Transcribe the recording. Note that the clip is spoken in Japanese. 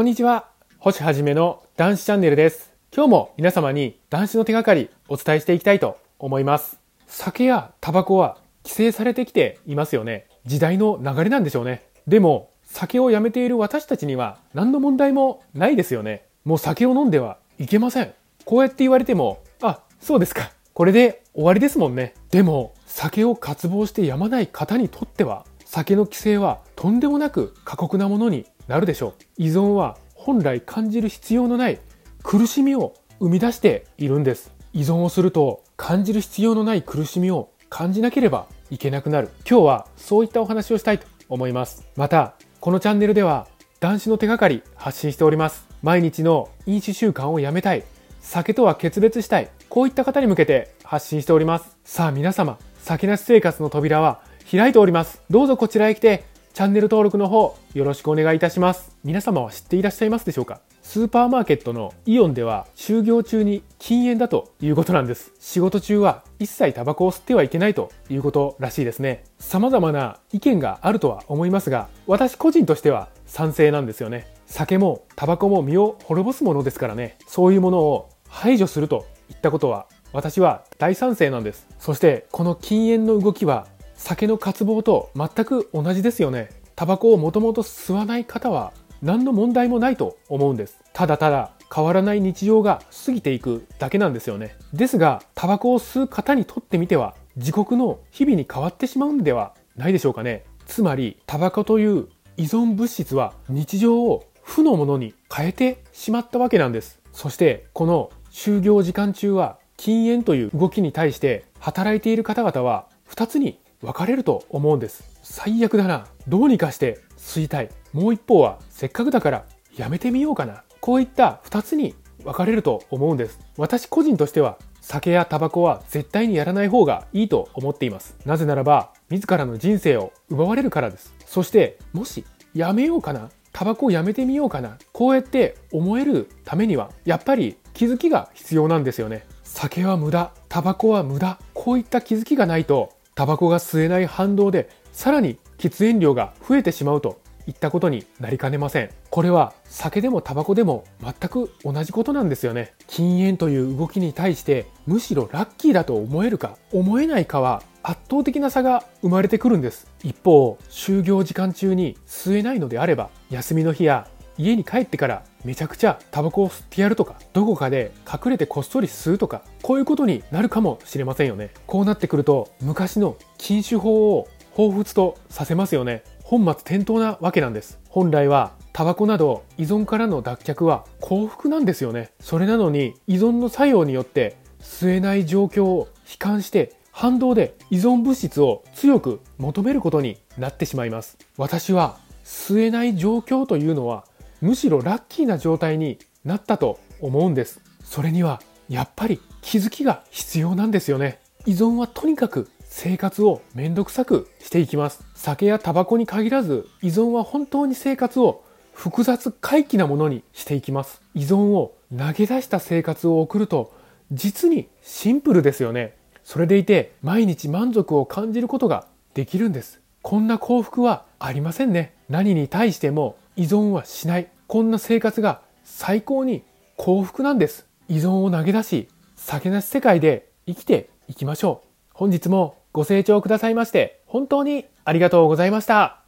こんにちは。星はじめの男子チャンネルです。今日も皆様に男子の手がかりお伝えしていきたいと思います。酒やタバコは規制されてきていますよね。時代の流れなんでしょうね。でも、酒をやめている私たちには何の問題もないですよね。もう酒を飲んではいけません。こうやって言われても、あ、そうですか。これで終わりですもんね。でも、酒を渇望してやまない方にとっては、酒の規制はとんでもなく過酷なものになるでしょう。依存は本来感じる必要のない苦しみを生み出しているんです。依存をすると感じる必要のない苦しみを感じなければいけなくなる。今日はそういったお話をしたいと思います。また、このチャンネルでは男子の手がかり発信しております。毎日の飲酒習慣をやめたい。酒とは決別したい。こういった方に向けて発信しております。さあ皆様、酒なし生活の扉は開いております。どうぞこちらへ来て、チャンネル登録の方よろしくお願いいたします。皆様は知っていらっしゃいますでしょうか？スーパーマーケットのイオンでは就業中に禁煙だということなんです。仕事中は一切タバコを吸ってはいけないということらしいですね。様々な意見があるとは思いますが、私個人としては賛成なんですよね。酒もタバコも身を滅ぼすものですからね。そういうものを排除するといったことは私は大賛成なんです。そしてこの禁煙の動きは酒の渇望と全く同じですよね。タバコをもともと吸わない方は何の問題もないと思うんです。ただただ変わらない日常が過ぎていくだけなんですよね。ですが、タバコを吸う方にとってみては自国の日々に変わってしまうんではないでしょうかね。つまり、タバコという依存物質は日常を負のものに変えてしまったわけなんです。そして、この就業時間中は禁煙という動きに対して働いている方々は2つに分かれると思うんです。最悪だな。どうにかして吸いたい。もう一方はせっかくだからやめてみようかな。こういった2つに分かれると思うんです。私個人としては酒やタバコは絶対にやらない方がいいと思っています。なぜならば自らの人生を奪われるからです。そしてもしやめようかな。タバコをやめてみようかな。こうやって思えるためにはやっぱり気づきが必要なんですよね。酒は無駄。タバコは無駄。こういった気づきがないとタバコが吸えない反動でさらに喫煙量が増えてしまうといったことになりかねません。これは酒でもタバコでも全く同じことなんですよね。禁煙という動きに対してむしろラッキーだと思えるか思えないかは圧倒的な差が生まれてくるんです。一方、就業時間中に吸えないのであれば休みの日や家に帰ってからめちゃくちゃタバコを吸ってやるとかどこかで隠れてこっそり吸うとかこういうことになるかもしれませんよね。こうなってくると昔の禁酒法を彷彿とさせますよね。本末転倒なわけなんです。本来はタバコなど依存からの脱却は幸福なんですよね。それなのに依存の作用によって吸えない状況を悲観して反動で依存物質を強く求めることになってしまいます。私は吸えない状況というのはむしろラッキーな状態になったと思うんです。それにはやっぱり気づきが必要なんですよね。依存はとにかく生活をめんどくさくしていきます。酒やタバコに限らず依存は本当に生活を複雑回帰なものにしていきます。依存を投げ出した生活を送ると実にシンプルですよね。それでいて毎日満足を感じることができるんです。こんな幸福はありませんね。何に対しても依存はしない。こんな生活が最高に幸福なんです。依存を投げ出し酒なし世界で生きていきましょう。本日もご清聴くださいまして本当にありがとうございました。